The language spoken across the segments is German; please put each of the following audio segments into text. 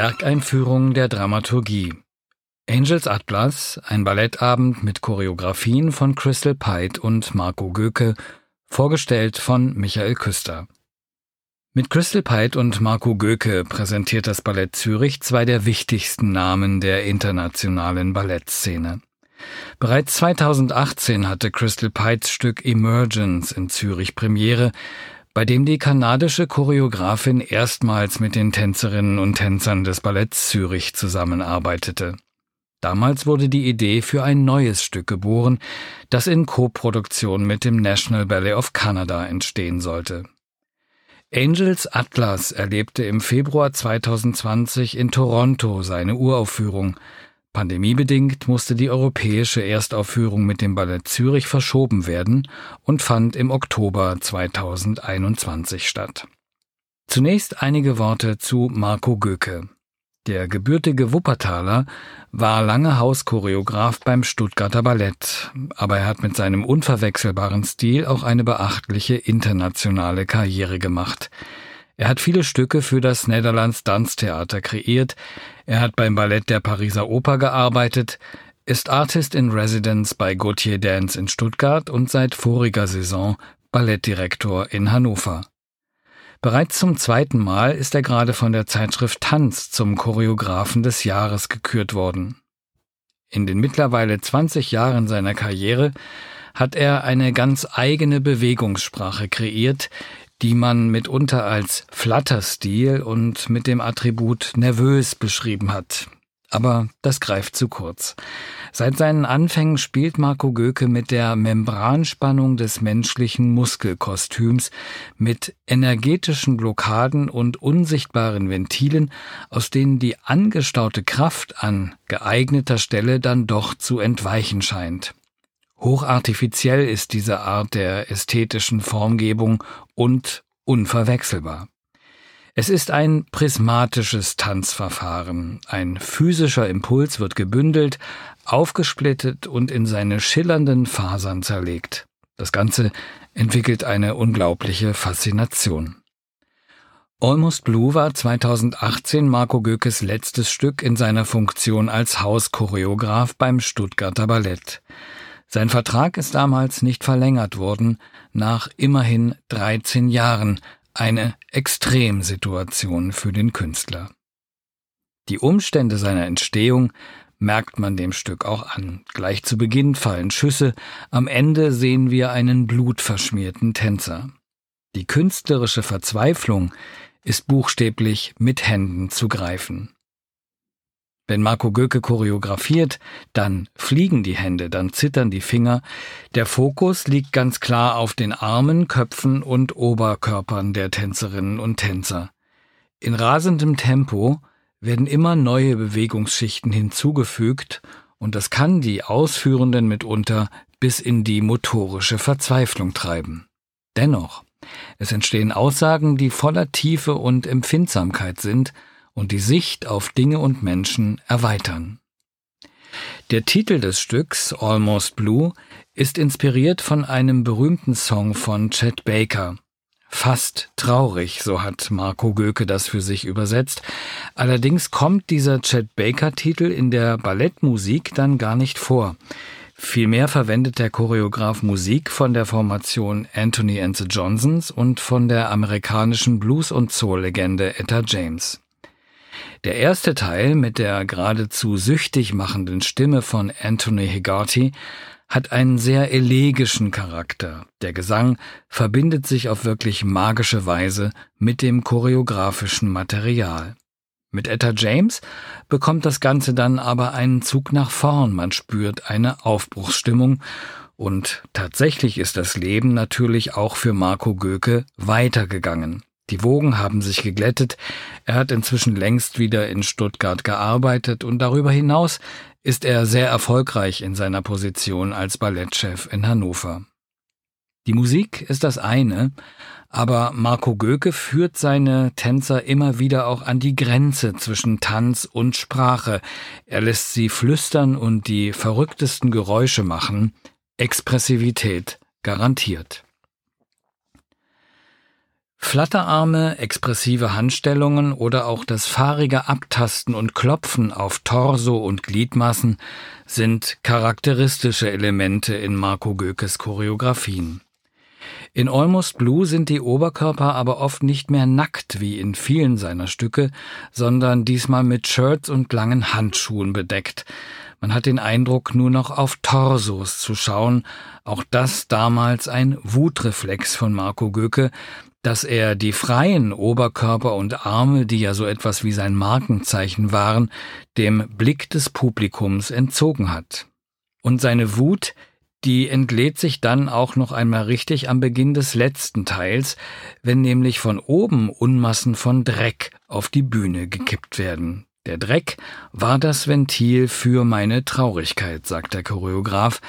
Werkeinführung der Dramaturgie. Angels Atlas, ein Ballettabend mit Choreografien von Crystal Pite und Marco Göke, vorgestellt von Michael Küster. Mit Crystal Pite und Marco Göke präsentiert das Ballett Zürich zwei der wichtigsten Namen der internationalen Ballettszene. Bereits 2018 hatte Crystal Pites Stück Emergence in Zürich Premiere, bei dem die kanadische Choreografin erstmals mit den Tänzerinnen und Tänzern des Balletts Zürich zusammenarbeitete. Damals wurde die Idee für ein neues Stück geboren, das in Koproduktion mit dem National Ballet of Canada entstehen sollte. Angels Atlas erlebte im Februar 2020 in Toronto seine Uraufführung. Pandemiebedingt musste die europäische Erstaufführung mit dem Ballett Zürich verschoben werden und fand im Oktober 2021 statt. Zunächst einige Worte zu Marco Göke. Der gebürtige Wuppertaler war lange Hauschoreograf beim Stuttgarter Ballett, aber er hat mit seinem unverwechselbaren Stil auch eine beachtliche internationale Karriere gemacht. Er hat viele Stücke für das Netherlands Tanztheater kreiert, er hat beim Ballett der Pariser Oper gearbeitet, ist Artist in Residence bei Gautier Dance in Stuttgart und seit voriger Saison Ballettdirektor in Hannover. Bereits zum zweiten Mal ist er gerade von der Zeitschrift Tanz zum Choreografen des Jahres gekürt worden. In den mittlerweile 20 Jahren seiner Karriere hat er eine ganz eigene Bewegungssprache kreiert, die man mitunter als Flatterstil und mit dem Attribut nervös beschrieben hat. Aber das greift zu kurz. Seit seinen Anfängen spielt Marco Göke mit der Membranspannung des menschlichen Muskelkostüms, mit energetischen Blockaden und unsichtbaren Ventilen, aus denen die angestaute Kraft an geeigneter Stelle dann doch zu entweichen scheint. Hochartifiziell ist diese Art der ästhetischen Formgebung und unverwechselbar. Es ist ein prismatisches Tanzverfahren. Ein physischer Impuls wird gebündelt, aufgesplittet und in seine schillernden Fasern zerlegt. Das Ganze entwickelt eine unglaubliche Faszination. Almost Blue war 2018 Marco Gökes letztes Stück in seiner Funktion als Hauschoreograf beim Stuttgarter Ballett. Sein Vertrag ist damals nicht verlängert worden, nach immerhin 13 Jahren, eine Extremsituation für den Künstler. Die Umstände seiner Entstehung merkt man dem Stück auch an. Gleich zu Beginn fallen Schüsse, am Ende sehen wir einen blutverschmierten Tänzer. Die künstlerische Verzweiflung ist buchstäblich mit Händen zu greifen. Wenn Marco Göke choreografiert, dann fliegen die Hände, dann zittern die Finger. Der Fokus liegt ganz klar auf den Armen, Köpfen und Oberkörpern der Tänzerinnen und Tänzer. In rasendem Tempo werden immer neue Bewegungsschichten hinzugefügt und das kann die Ausführenden mitunter bis in die motorische Verzweiflung treiben. Dennoch, es entstehen Aussagen, die voller Tiefe und Empfindsamkeit sind und die Sicht auf Dinge und Menschen erweitern. Der Titel des Stücks Almost Blue ist inspiriert von einem berühmten Song von Chet Baker. Fast traurig, so hat Marco Göke das für sich übersetzt. Allerdings kommt dieser Chet Baker Titel in der Ballettmusik dann gar nicht vor. Vielmehr verwendet der Choreograf Musik von der Formation Anthony and the Johnsons und von der amerikanischen Blues- und Soul-Legende Etta James. Der erste Teil mit der geradezu süchtig machenden Stimme von Anthony Higarty hat einen sehr elegischen Charakter. Der Gesang verbindet sich auf wirklich magische Weise mit dem choreografischen Material. Mit Etta James bekommt das Ganze dann aber einen Zug nach vorn, man spürt eine Aufbruchsstimmung und tatsächlich ist das Leben natürlich auch für Marco Göke weitergegangen. Die Wogen haben sich geglättet, er hat inzwischen längst wieder in Stuttgart gearbeitet und darüber hinaus ist er sehr erfolgreich in seiner Position als Ballettchef in Hannover. Die Musik ist das eine, aber Marco Göke führt seine Tänzer immer wieder auch an die Grenze zwischen Tanz und Sprache. Er lässt sie flüstern und die verrücktesten Geräusche machen. Expressivität garantiert. Flatterarme, expressive Handstellungen oder auch das fahrige Abtasten und Klopfen auf Torso und Gliedmassen sind charakteristische Elemente in Marco Gökes Choreografien. In Almost Blue sind die Oberkörper aber oft nicht mehr nackt wie in vielen seiner Stücke, sondern diesmal mit Shirts und langen Handschuhen bedeckt. Man hat den Eindruck, nur noch auf Torsos zu schauen, auch das damals ein Wutreflex von Marco Göke, dass er die freien Oberkörper und Arme, die ja so etwas wie sein Markenzeichen waren, dem Blick des Publikums entzogen hat. Und seine Wut, die entlädt sich dann auch noch einmal richtig am Beginn des letzten Teils, wenn nämlich von oben Unmassen von Dreck auf die Bühne gekippt werden. Der Dreck war das Ventil für meine Traurigkeit, sagt der Choreograf,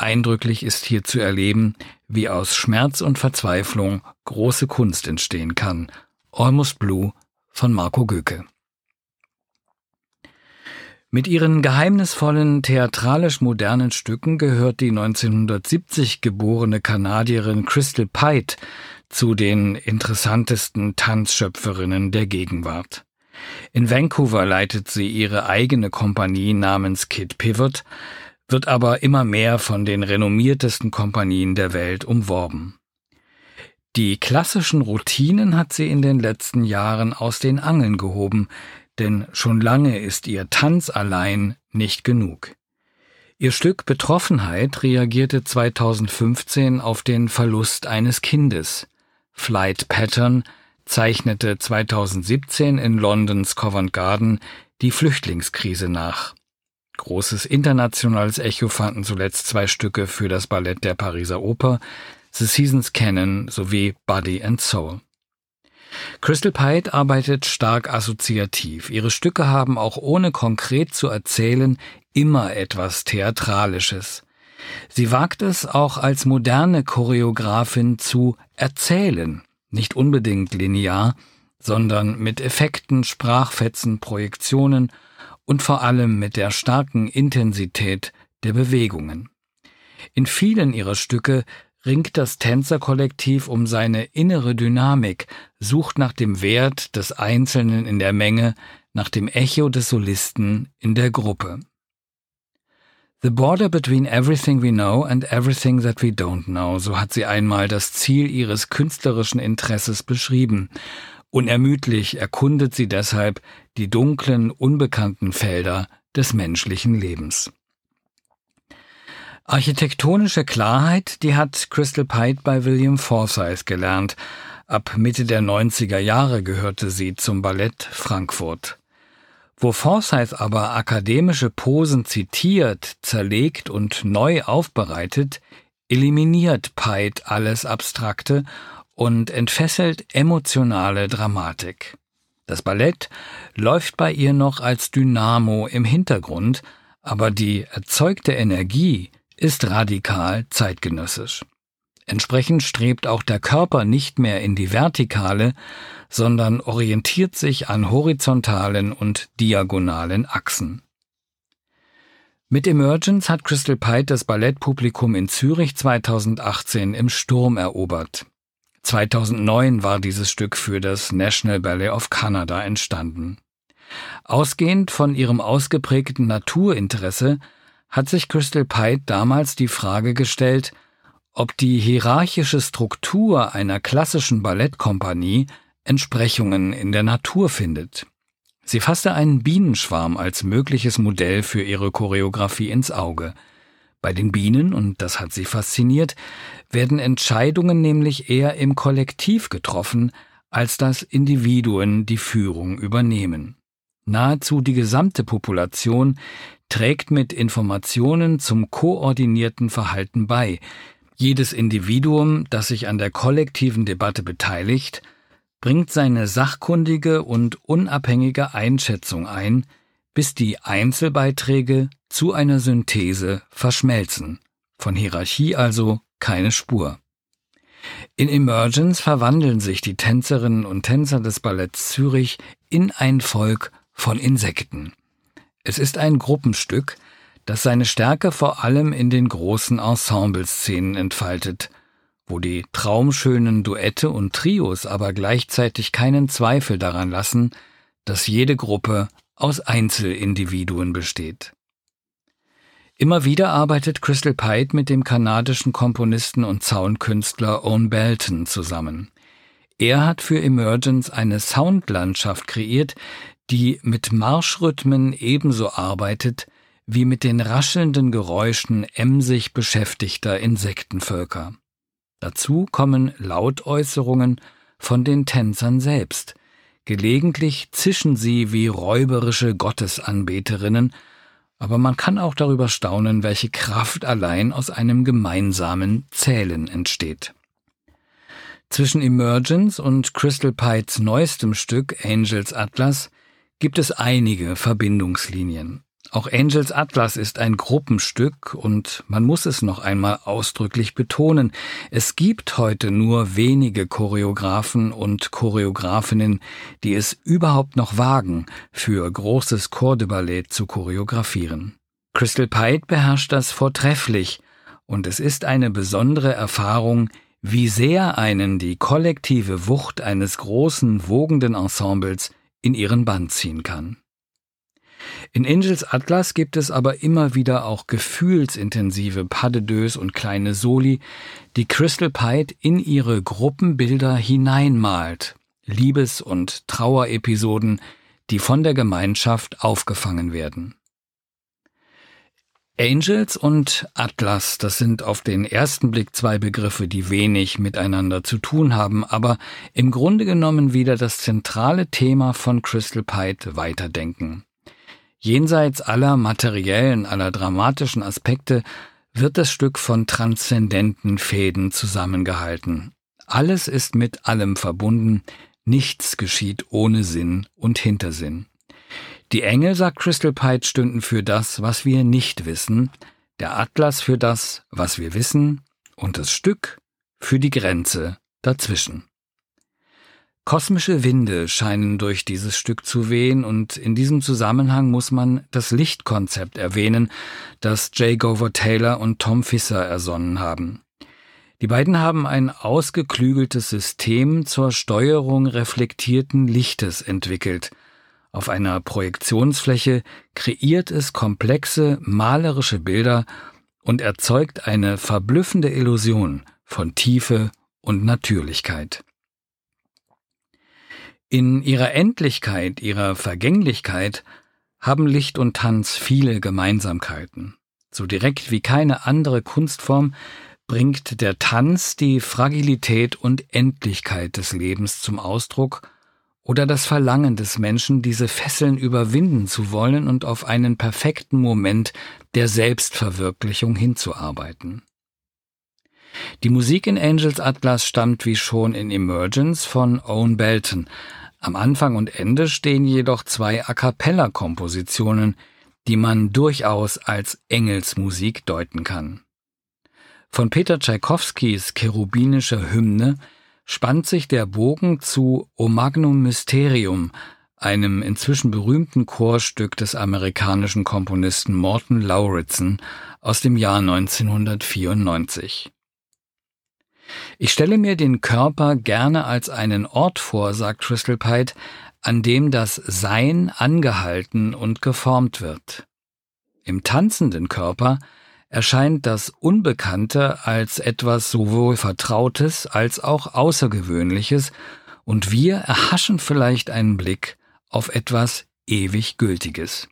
Eindrücklich ist hier zu erleben, wie aus Schmerz und Verzweiflung große Kunst entstehen kann. Almost Blue von Marco Göke. Mit ihren geheimnisvollen, theatralisch modernen Stücken gehört die 1970 geborene Kanadierin Crystal Pite zu den interessantesten Tanzschöpferinnen der Gegenwart. In Vancouver leitet sie ihre eigene Kompanie namens Kid Pivot, wird aber immer mehr von den renommiertesten Kompanien der Welt umworben. Die klassischen Routinen hat sie in den letzten Jahren aus den Angeln gehoben, denn schon lange ist ihr Tanz allein nicht genug. Ihr Stück Betroffenheit reagierte 2015 auf den Verlust eines Kindes. Flight Pattern zeichnete 2017 in Londons Covent Garden die Flüchtlingskrise nach. Großes internationales Echo fanden zuletzt zwei Stücke für das Ballett der Pariser Oper, The Seasons Canon sowie Body and Soul. Crystal Pite arbeitet stark assoziativ. Ihre Stücke haben auch ohne konkret zu erzählen immer etwas Theatralisches. Sie wagt es auch als moderne Choreografin zu erzählen, nicht unbedingt linear, sondern mit Effekten, Sprachfetzen, Projektionen und vor allem mit der starken Intensität der Bewegungen. In vielen ihrer Stücke ringt das Tänzerkollektiv um seine innere Dynamik, sucht nach dem Wert des Einzelnen in der Menge, nach dem Echo des Solisten in der Gruppe. The border between everything we know and everything that we don't know, so hat sie einmal das Ziel ihres künstlerischen Interesses beschrieben, Unermüdlich erkundet sie deshalb die dunklen, unbekannten Felder des menschlichen Lebens. Architektonische Klarheit, die hat Crystal Pite bei William Forsyth gelernt. Ab Mitte der 90er Jahre gehörte sie zum Ballett Frankfurt. Wo Forsyth aber akademische Posen zitiert, zerlegt und neu aufbereitet, eliminiert Pite alles Abstrakte und entfesselt emotionale Dramatik. Das Ballett läuft bei ihr noch als Dynamo im Hintergrund, aber die erzeugte Energie ist radikal zeitgenössisch. Entsprechend strebt auch der Körper nicht mehr in die Vertikale, sondern orientiert sich an horizontalen und diagonalen Achsen. Mit Emergence hat Crystal Pite das Ballettpublikum in Zürich 2018 im Sturm erobert. 2009 war dieses Stück für das National Ballet of Canada entstanden. Ausgehend von ihrem ausgeprägten Naturinteresse hat sich Crystal Pite damals die Frage gestellt, ob die hierarchische Struktur einer klassischen Ballettkompanie Entsprechungen in der Natur findet. Sie fasste einen Bienenschwarm als mögliches Modell für ihre Choreografie ins Auge – bei den Bienen, und das hat sie fasziniert, werden Entscheidungen nämlich eher im Kollektiv getroffen, als dass Individuen die Führung übernehmen. Nahezu die gesamte Population trägt mit Informationen zum koordinierten Verhalten bei. Jedes Individuum, das sich an der kollektiven Debatte beteiligt, bringt seine sachkundige und unabhängige Einschätzung ein, bis die Einzelbeiträge zu einer Synthese verschmelzen. Von Hierarchie also keine Spur. In Emergence verwandeln sich die Tänzerinnen und Tänzer des Balletts Zürich in ein Volk von Insekten. Es ist ein Gruppenstück, das seine Stärke vor allem in den großen Ensembleszenen entfaltet, wo die traumschönen Duette und Trios aber gleichzeitig keinen Zweifel daran lassen, dass jede Gruppe aus Einzelindividuen besteht. Immer wieder arbeitet Crystal Pite mit dem kanadischen Komponisten und Zaunkünstler Owen Belton zusammen. Er hat für Emergence eine Soundlandschaft kreiert, die mit Marschrhythmen ebenso arbeitet wie mit den raschelnden Geräuschen emsig beschäftigter Insektenvölker. Dazu kommen Lautäußerungen von den Tänzern selbst. Gelegentlich zischen sie wie räuberische Gottesanbeterinnen, aber man kann auch darüber staunen, welche Kraft allein aus einem gemeinsamen Zählen entsteht. Zwischen Emergence und Crystal Pites neuestem Stück Angels Atlas gibt es einige Verbindungslinien. Auch Angels Atlas ist ein Gruppenstück und man muss es noch einmal ausdrücklich betonen, es gibt heute nur wenige Choreografen und Choreografinnen, die es überhaupt noch wagen, für großes Corps de Ballet zu choreografieren. Crystal Pite beherrscht das vortrefflich und es ist eine besondere Erfahrung, wie sehr einen die kollektive Wucht eines großen, wogenden Ensembles in ihren Band ziehen kann. In Angels Atlas gibt es aber immer wieder auch gefühlsintensive Pas und kleine Soli, die Crystal Pite in ihre Gruppenbilder hineinmalt, Liebes- und Trauerepisoden, die von der Gemeinschaft aufgefangen werden. Angels und Atlas, das sind auf den ersten Blick zwei Begriffe, die wenig miteinander zu tun haben, aber im Grunde genommen wieder das zentrale Thema von Crystal Pite weiterdenken. Jenseits aller materiellen, aller dramatischen Aspekte wird das Stück von transzendenten Fäden zusammengehalten. Alles ist mit allem verbunden, nichts geschieht ohne Sinn und Hintersinn. Die Engel, sagt Crystal Pite, stünden für das, was wir nicht wissen, der Atlas für das, was wir wissen, und das Stück für die Grenze dazwischen. Kosmische Winde scheinen durch dieses Stück zu wehen und in diesem Zusammenhang muss man das Lichtkonzept erwähnen, das J. Gover Taylor und Tom Fisser ersonnen haben. Die beiden haben ein ausgeklügeltes System zur Steuerung reflektierten Lichtes entwickelt. Auf einer Projektionsfläche kreiert es komplexe malerische Bilder und erzeugt eine verblüffende Illusion von Tiefe und Natürlichkeit. In ihrer Endlichkeit, ihrer Vergänglichkeit haben Licht und Tanz viele Gemeinsamkeiten. So direkt wie keine andere Kunstform bringt der Tanz die Fragilität und Endlichkeit des Lebens zum Ausdruck oder das Verlangen des Menschen, diese Fesseln überwinden zu wollen und auf einen perfekten Moment der Selbstverwirklichung hinzuarbeiten. Die Musik in Angels Atlas stammt wie schon in Emergence von Owen Belton, am Anfang und Ende stehen jedoch zwei A cappella Kompositionen, die man durchaus als Engelsmusik deuten kann. Von Peter Tschaikowskis cherubinischer Hymne spannt sich der Bogen zu O Magnum Mysterium, einem inzwischen berühmten Chorstück des amerikanischen Komponisten Morton Lauritsen aus dem Jahr 1994. Ich stelle mir den Körper gerne als einen Ort vor, sagt Crystal Pite, an dem das Sein angehalten und geformt wird. Im tanzenden Körper erscheint das Unbekannte als etwas sowohl Vertrautes als auch Außergewöhnliches, und wir erhaschen vielleicht einen Blick auf etwas ewig Gültiges.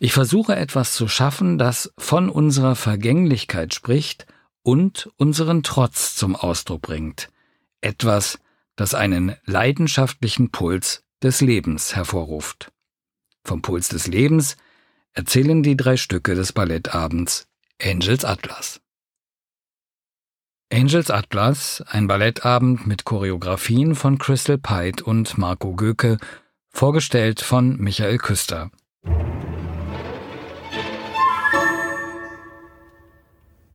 Ich versuche etwas zu schaffen, das von unserer Vergänglichkeit spricht und unseren Trotz zum Ausdruck bringt. Etwas, das einen leidenschaftlichen Puls des Lebens hervorruft. Vom Puls des Lebens erzählen die drei Stücke des Ballettabends Angels Atlas. Angels Atlas, ein Ballettabend mit Choreografien von Crystal Pite und Marco Göke, vorgestellt von Michael Küster.